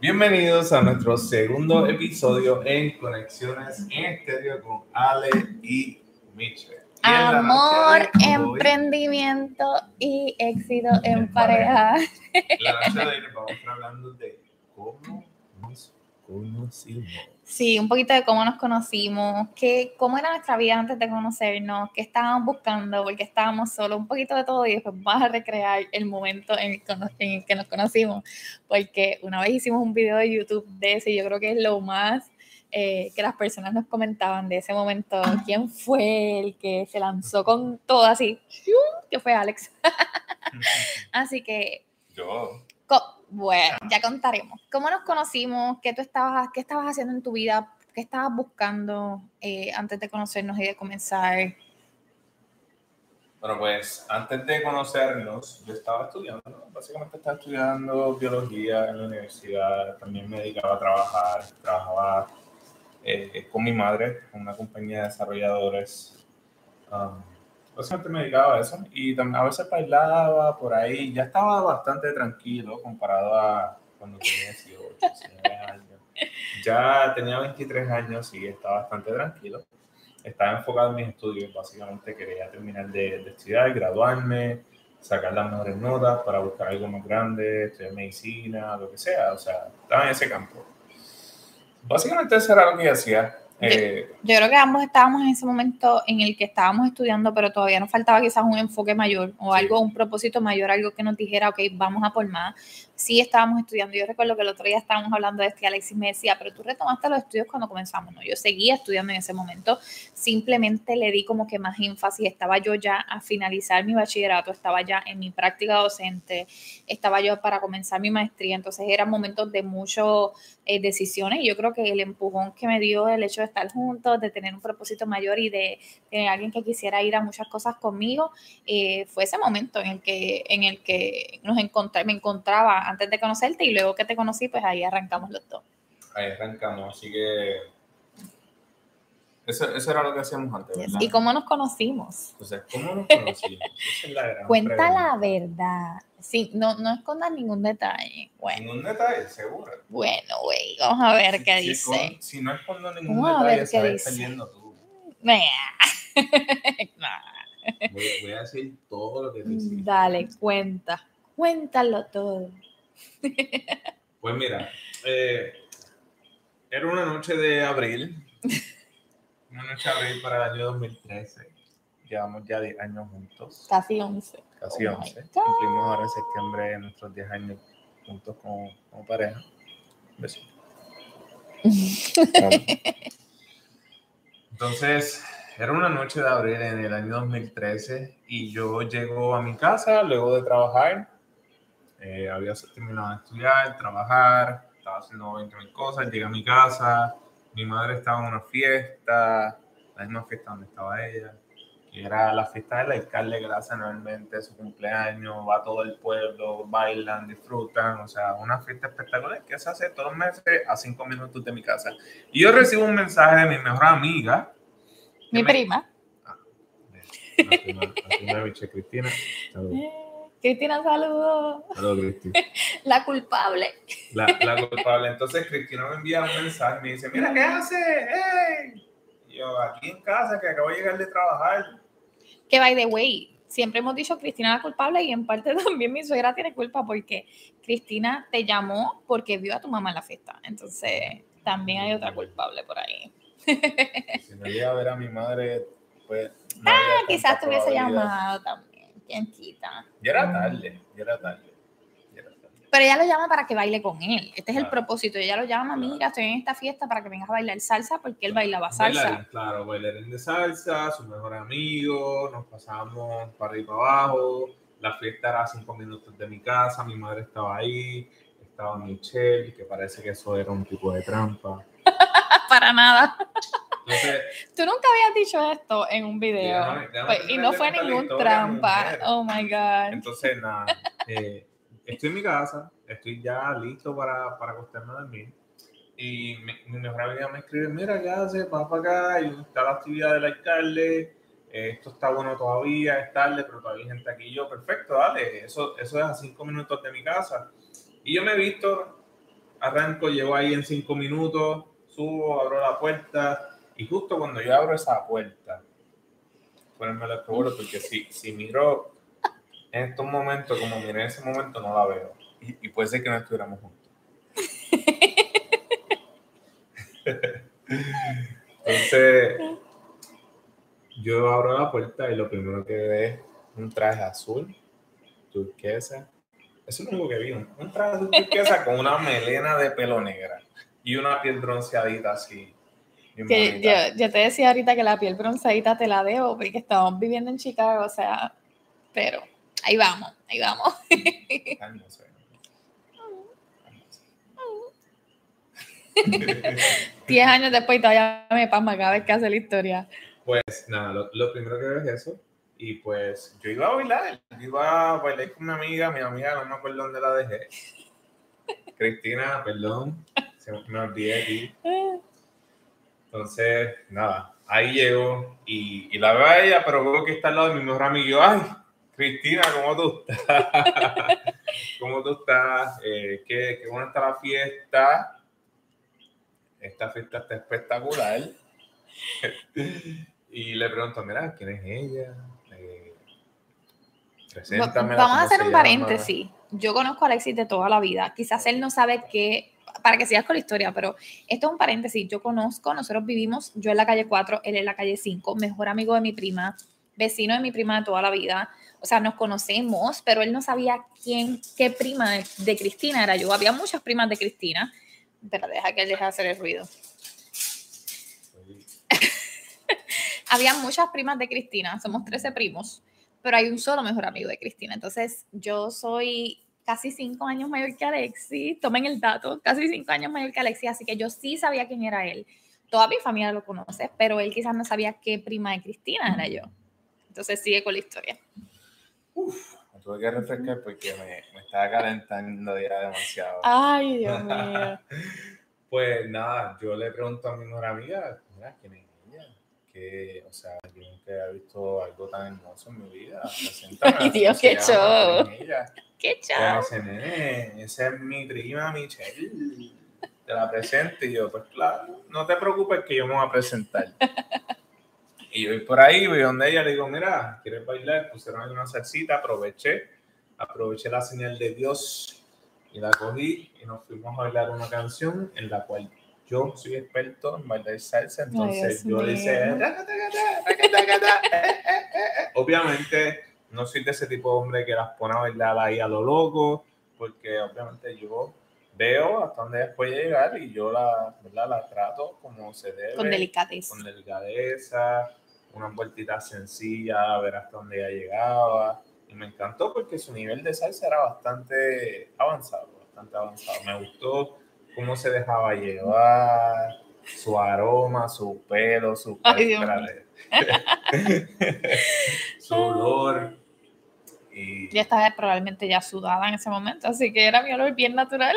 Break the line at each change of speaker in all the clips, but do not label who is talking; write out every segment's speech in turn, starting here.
Bienvenidos a nuestro segundo episodio en Conexiones en Estéreo con Ale y Michelle. Y
Amor, emprendimiento y éxito en
En
pareja.
La noche de hoy vamos a estar hablando de cómo nos conocimos.
Sí, un poquito de cómo nos conocimos, qué, cómo era nuestra vida antes de conocernos, qué estábamos buscando, porque estábamos solos, un poquito de todo y después vamos a recrear el momento en el, en el que nos conocimos, porque una vez hicimos un video de YouTube de ese y yo creo que es lo más eh, que las personas nos comentaban de ese momento, quién fue el que se lanzó con todo así, que fue Alex. Así que
Yo.
Bueno, ya contaremos. ¿Cómo nos conocimos? ¿Qué tú estabas, qué estabas haciendo en tu vida? ¿Qué estabas buscando eh, antes de conocernos y de comenzar?
Bueno, pues antes de conocernos, yo estaba estudiando, ¿no? básicamente estaba estudiando biología en la universidad, también me dedicaba a trabajar, trabajaba eh, con mi madre, con una compañía de desarrolladores. Um, básicamente me dedicaba a eso y también a veces bailaba por ahí, ya estaba bastante tranquilo comparado a cuando tenía 18, 19 años. Ya tenía 23 años y estaba bastante tranquilo estaba enfocado en mis estudios, básicamente quería terminar de, de estudiar, graduarme, sacar las mejores notas para buscar algo más grande, estudiar medicina, lo que sea, o sea, estaba en ese campo. Básicamente eso era lo que yo hacía. Eh,
Yo creo que ambos estábamos en ese momento en el que estábamos estudiando, pero todavía nos faltaba quizás un enfoque mayor o
Sí.
algo, un propósito mayor, algo que nos dijera, ok, vamos a por más. Sí estábamos estudiando. Yo recuerdo que el otro día estábamos hablando de esto y Alexis me decía, pero tú retomaste los estudios cuando comenzamos. No, yo seguía estudiando en ese momento. Simplemente le di como que más énfasis. Estaba yo ya a finalizar mi bachillerato, estaba ya en mi práctica docente, estaba yo para comenzar mi maestría. Entonces eran momentos de muchas decisiones y yo creo que el empujón que me dio el hecho de estar juntos, de tener un propósito mayor y de tener alguien que quisiera ir a muchas cosas conmigo, eh, fue ese momento en el que, en el que nos encontré, me encontraba antes de conocerte y luego que te conocí, pues ahí arrancamos los dos.
ahí arrancamos, así que eso, eso era lo que hacíamos antes, ¿verdad?
¿Y cómo nos conocimos?
Entonces, ¿cómo nos conocimos? Es la gran
Cuenta
pregunta.
la verdad. Sí, no, no escondas ningún detalle. Bueno,
Ningún detalle, seguro.
bueno, güey, vamos a ver qué
Si- si
dice.
con- si no escondo ningún
Vamos
detalle,
dice.
perdiendo tú.
Nah.
Voy, voy a decir todo lo que te hice.
Dale, cuenta. Cuéntalo todo.
Pues mira, eh, era una noche de abril, una noche abril para el año 2013. Llevamos ya 10 años juntos,
Casi 11.
casi
Oh my
11.
God.
Cumplimos ahora en septiembre nuestros 10 años juntos como, como pareja. Beso. Entonces, era una noche de abril en el año 2013 y yo llego a mi casa luego de trabajar. Eh, había terminado de estudiar, trabajar, estaba haciendo 20 mil cosas. Llegué a mi casa, mi madre estaba en una fiesta, la misma fiesta donde estaba ella, que era la fiesta del alcalde que la hace anualmente, su cumpleaños, va todo el pueblo, bailan, disfrutan, o sea, una fiesta espectacular que se hace todos los meses a 5 minutos de mi casa. Y yo recibo un mensaje de mi mejor amiga.
Mi
me-
prima.
La prima, la prima de Cristina. Saludos,
Eh, Cristina, saludos.
saludos, Cristina.
La culpable.
La, la culpable. Entonces Cristina me envía un mensaje, me dice, mira, ¿qué haces? ¡Hey! Y yo, aquí en casa, que acabo de llegar de trabajar.
Que by the way, siempre hemos dicho Cristina la culpable y en parte también mi suegra tiene culpa porque Cristina te llamó porque vio a tu mamá en la fiesta. Entonces, también hay otra culpable por ahí.
Si no llega a ver a mi madre, pues... no
Ah, quizás te hubiese llamado también. ¿Quién quita?
Ya era tarde, ya era tarde. ya era tarde.
Pero ella lo llama para que baile con él. Este es el propósito. Ella lo llama,
Claro.
mira, estoy en esta fiesta para que vengas a bailar salsa porque él bailaba salsa.
Bailarín, claro, bailarín de salsa, su mejor amigo, nos pasamos para arriba y para abajo. La fiesta era a cinco minutos de mi casa, mi madre estaba ahí, estaba Michelle, que parece que eso era un tipo de trampa.
para nada. Tú nunca habías dicho esto en un video.
Déjame- déjame
Pues, y no fue ningún trampa. Oh my God.
entonces nada, eh, estoy en mi casa, estoy ya listo para, para acostarme a dormir. Y mi, mi mejor amiga me escribe, mira, ¿qué haces? Vas para acá, y está la actividad del alcalde, eh, esto está bueno todavía, es tarde, pero todavía hay gente aquí. Y yo, perfecto, dale, eso, eso es a cinco minutos de mi casa. Y yo me he visto arranco, llego ahí en cinco minutos, subo, abro la puerta y justo cuando yo abro esa puerta, ponerme la seguro porque si, si miro en estos momentos como miré en ese momento no la veo y, y puede ser que no estuviéramos juntos. Entonces, yo abro la puerta y lo primero que veo es un traje azul, turquesa. Eso es lo único que vi, un traje azul turquesa con una melena de pelo negra y una piel bronceadita así.
Que yo, yo, te decía ahorita que la piel bronceadita te la debo porque estamos viviendo en Chicago, o sea, pero ahí vamos, ahí vamos. Diez años después todavía me pasma cada vez que hace la historia.
Pues nada, lo, lo, primero que veo es eso. Y pues yo iba a bailar, yo iba a bailar con mi amiga, mi amiga no me acuerdo dónde la dejé. Cristina, perdón, se me olvidé aquí. Entonces, nada, ahí llego y, y, la veo a ella, pero veo que está al lado de mi mejor amigo. Yo, ay, Cristina, ¿cómo tú estás? ¿Cómo tú estás? Eh, ¿qué, qué buena está la fiesta. Esta fiesta está espectacular. y le pregunto, mira, ¿quién es ella? Eh,
Vamos a hacer un paréntesis. Yo conozco a Alexis de toda la vida. Quizás él no sabe qué, para que sigas con la historia, pero esto es un paréntesis. Yo conozco, nosotros vivimos, yo en la calle 4, él en la calle 5, mejor amigo de mi prima, vecino de mi prima de toda la vida. O sea, nos conocemos, pero él no sabía quién, qué prima de, de Cristina era yo. Había muchas primas de Cristina, pero deja que él deje de hacer el ruido. Había muchas primas de Cristina, somos 13 primos, pero hay un solo mejor amigo de Cristina. Entonces, yo soy casi cinco años mayor que Alexis, tomen el dato, casi cinco años mayor que Alexis, así que yo sí sabía quién era él. Toda mi familia lo conoce, pero él quizás no sabía qué prima de Cristina era yo. Entonces sigue con la historia.
Uf, me tuve que refrescar porque me, me estaba calentando ya demasiado.
Ay, Dios mío.
pues nada, yo le pregunto a mi mejor amiga, mira, ¿quién es? Que, o sea, yo nunca he visto algo tan hermoso en mi vida.
Ay, Dios, qué show. Qué show.
Esa es mi prima Michelle. Te la presento y yo, pues claro, no te preocupes que yo me voy a presentar. Y yo voy por ahí, voy donde ella, le digo, mira, ¿quieres bailar? Pusieron ahí una salsita, aproveché, aproveché la señal de Dios y la cogí y nos fuimos a bailar una canción en la cual yo soy experto en bailar salsa, entonces Ay, yo le hice, obviamente no soy de ese tipo de hombre que las pone a bailar ahí a lo loco, porque obviamente yo veo hasta dónde puede llegar y yo la, ¿verdad? la trato como se debe.
Con delicadeza.
Con delicadeza, una vueltita sencilla, a ver hasta dónde ella llegaba. Y me encantó porque su nivel de salsa era bastante avanzado, bastante avanzado. Me gustó cómo se dejaba llevar, su aroma, su pelo, su,
Ay,
su olor. Y...
Yo estaba probablemente ya sudada en ese momento, así que era mi olor bien natural.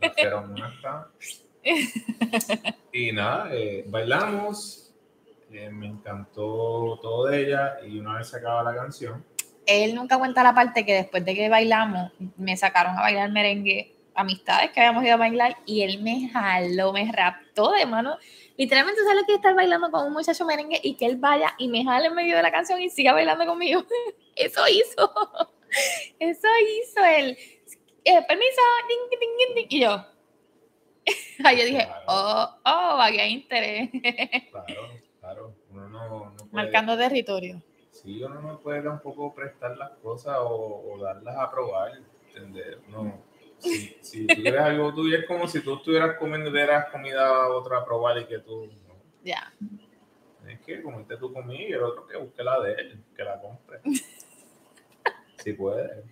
y nada, eh, bailamos, eh, me encantó todo de ella y una vez se acaba la canción.
Él nunca cuenta la parte que después de que bailamos, me sacaron a bailar merengue, amistades que habíamos ido a bailar y él me jaló, me raptó de mano. Literalmente sale que estar bailando con un muchacho merengue y que él vaya y me jale en medio de la canción y siga bailando conmigo. Eso hizo. Eso hizo él eh, permiso, ding, ding, ding, y yo. Ahí yo dije, claro. oh, oh, aquí hay interés.
Claro, claro. Uno no, no puede,
Marcando territorio.
Sí, uno no puede tampoco prestar las cosas o, o darlas a probar, ¿entender? No. Si, si tú quieres algo tuyo, es como si tú estuvieras comiendo, dieras comida a otra a probar y que tú. No.
Ya.
Es que comiste tu comida y el otro que busque la de él, que la compre. si puede.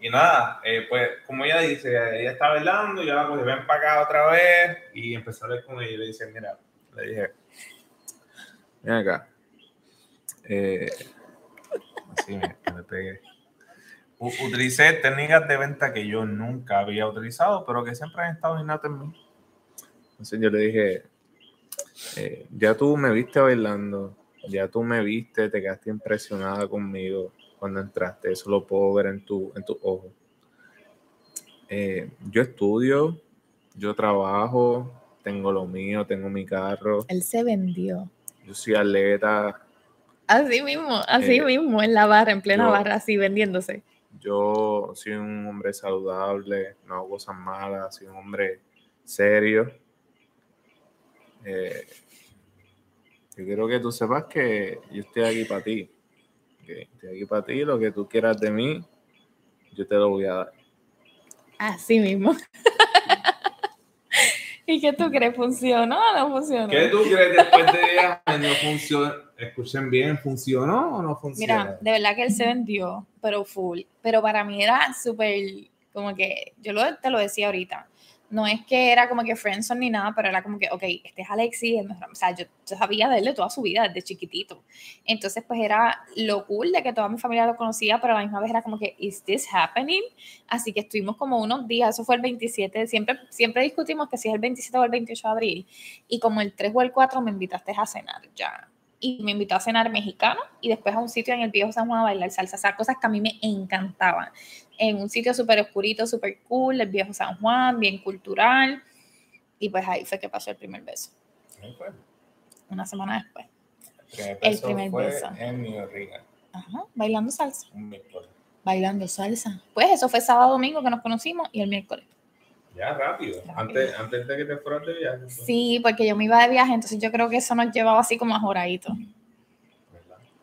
Y nada, eh, pues como ella dice, ella está bailando, yo la cogí, ven para acá otra vez y empezó a hablar con ella y le dice, mira, le dije, ven acá. Eh, así me, me pegué. Utilicé técnicas de venta que yo nunca había utilizado, pero que siempre han estado innatas en mí. Entonces yo le dije, eh, ya tú me viste bailando, ya tú me viste, te quedaste impresionada conmigo cuando entraste, eso lo puedo ver en tu, en tu ojo. Eh, yo estudio, yo trabajo, tengo lo mío, tengo mi carro.
Él se vendió.
Yo soy atleta.
Así mismo, así
Eh,
mismo, en la barra, en plena
yo-
barra, así vendiéndose.
Yo soy un hombre saludable, no hago cosas malas, soy un hombre serio. Eh, yo quiero que tú sepas que yo estoy aquí para ti. estoy aquí para ti, lo que tú quieras de mí, yo te lo voy a dar.
Así mismo. ¿Y qué tú crees? ¿Funcionó o no funcionó?
¿Qué tú crees después de 10 años funciona? Escuchen bien, ¿funcionó o no funciona?
Mira, de verdad que él se vendió, pero full. Pero para mí era súper, como que, yo lo, te lo decía ahorita, no es que era como que friendzone ni nada, pero era como que, ok, este es Alexis, el mejor, o sea, yo, sabía de él de toda su vida, desde chiquitito. Entonces, pues era lo cool de que toda mi familia lo conocía, pero a la misma vez era como que, ¿is this happening? Así que estuvimos como unos días, eso fue el 27, siempre, siempre discutimos que si es el 27 o el 28 de abril, y como el 3 o el 4 me invitaste a cenar ya y me invitó a cenar mexicano y después a un sitio en el viejo San Juan a bailar salsa, o sea, cosas que a mí me encantaban. En un sitio súper oscurito, súper cool, el viejo San Juan, bien cultural. Y pues ahí fue que pasó el primer beso,
fue.
una semana después.
El primer
El
beso
primer
fue
beso.
en barriga,
Ajá, bailando salsa.
un miércoles.
Bailando salsa. Pues eso fue sábado domingo que nos conocimos y el miércoles.
Ya rápido,
Rápido.
Antes, antes de que te fueras de viaje.
Sí, porque yo me iba de viaje, entonces yo creo que eso nos llevaba así como a joradito.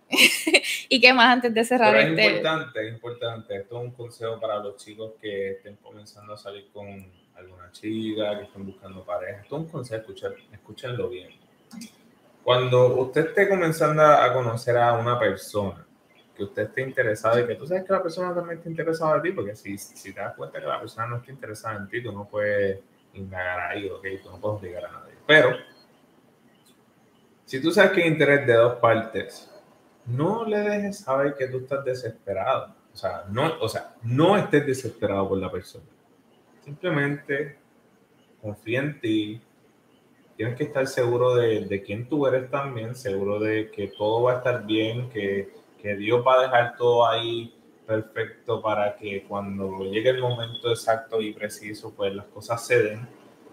¿Y qué más antes de cerrar
Pero es
este?
importante, es importante. Esto es un consejo para los chicos que estén comenzando a salir con alguna chica, que estén buscando pareja. Esto es un consejo, escuchar, escúchenlo bien. Cuando usted esté comenzando a conocer a una persona, que usted esté interesado y que tú sabes que la persona también está interesada en ti, porque si, si te das cuenta que la persona no está interesada en ti, tú no puedes indagar ahí, ok, tú no puedes obligar a nadie. Pero, si tú sabes que hay interés de dos partes, no le dejes saber que tú estás desesperado. O sea, no, o sea, no estés desesperado por la persona. Simplemente confía en ti. Tienes que estar seguro de, de quién tú eres también, seguro de que todo va a estar bien, que, que Dios va a dejar todo ahí perfecto para que cuando llegue el momento exacto y preciso, pues las cosas se den.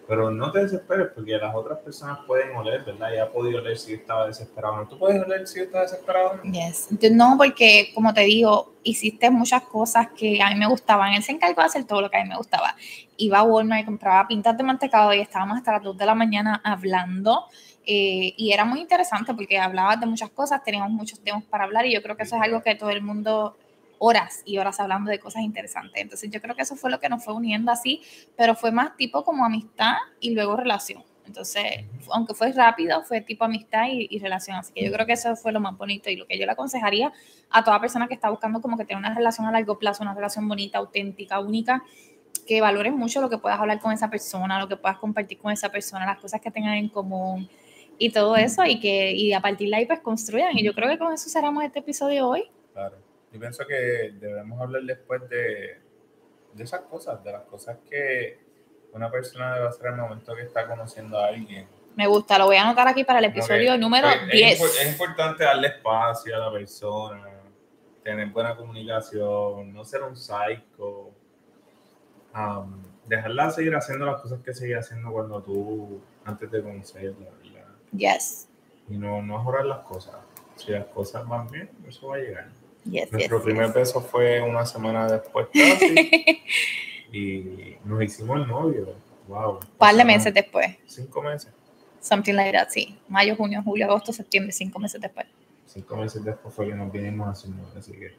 Pero no te desesperes porque las otras personas pueden oler, ¿verdad? Ya ha podido oler si estaba desesperado. ¿Tú puedes oler si estaba desesperado?
Yes. No, porque como te digo, hiciste muchas cosas que a mí me gustaban. Él se encargó de hacer todo lo que a mí me gustaba. Iba a Walmart compraba pintas de mantecado y estábamos hasta las 2 de la mañana hablando. eh, y era muy interesante porque hablabas de muchas cosas, teníamos muchos temas para hablar y yo creo que eso es algo que todo el mundo horas y horas hablando de cosas interesantes. Entonces yo creo que eso fue lo que nos fue uniendo así, pero fue más tipo como amistad y luego relación. Entonces, aunque fue rápido, fue tipo amistad y, y relación. Así que yo creo que eso fue lo más bonito y lo que yo le aconsejaría a toda persona que está buscando como que tener una relación a largo plazo, una relación bonita, auténtica, única, que valores mucho lo que puedas hablar con esa persona, lo que puedas compartir con esa persona, las cosas que tengan en común y todo eso y que y a partir de ahí pues construyan. Y yo creo que con eso cerramos este episodio hoy.
Claro. Yo pienso que debemos hablar después de, de esas cosas, de las cosas que una persona debe hacer al momento que está conociendo a alguien.
Me gusta, lo voy a anotar aquí para el episodio número
es
10.
impor- Es, importante darle espacio a la persona, tener buena comunicación, no ser un psycho, um, dejarla seguir haciendo las cosas que sigue haciendo cuando tú, antes de conocerla, ¿verdad?
Yes.
Y no, no mejorar las cosas. Si las cosas van bien, eso va a llegar.
Yes, yes,
Nuestro primer
yes.
beso fue una semana después casi. y nos hicimos el novio. Wow.
Un par de meses después.
Cinco meses.
Something like that, sí. Mayo, junio, julio, agosto, septiembre, cinco meses después.
Cinco meses después fue que nos vinimos a hacer novio, así que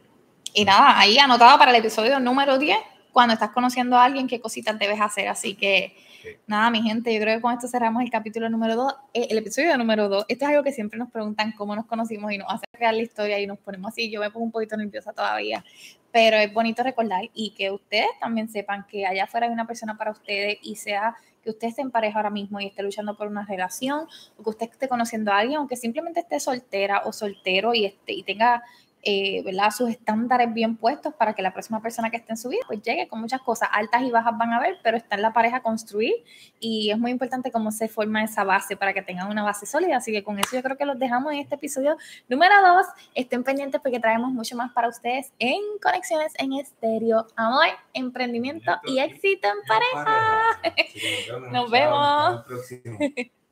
Y nada, ahí anotado para el episodio número 10, cuando estás conociendo a alguien, qué cositas debes hacer. Así que,
Sí.
nada, mi gente, yo creo que con esto cerramos el capítulo número 2, el episodio número 2. Esto es algo que siempre nos preguntan cómo nos conocimos y nos hace crear la historia y nos ponemos así. Yo me pongo un poquito nerviosa todavía, pero es bonito recordar y que ustedes también sepan que allá afuera hay una persona para ustedes y sea que usted esté en pareja ahora mismo y esté luchando por una relación, o que usted esté conociendo a alguien, o que simplemente esté soltera o soltero y, esté, y tenga eh, ¿verdad? sus estándares bien puestos para que la próxima persona que esté en su vida pues llegue con muchas cosas altas y bajas van a ver, pero está en la pareja construir y es muy importante cómo se forma esa base para que tengan una base sólida. Así que con eso yo creo que los dejamos en este episodio número dos. Estén pendientes porque traemos mucho más para ustedes en Conexiones en Estéreo, amor, emprendimiento y éxito en pareja. Nos vemos.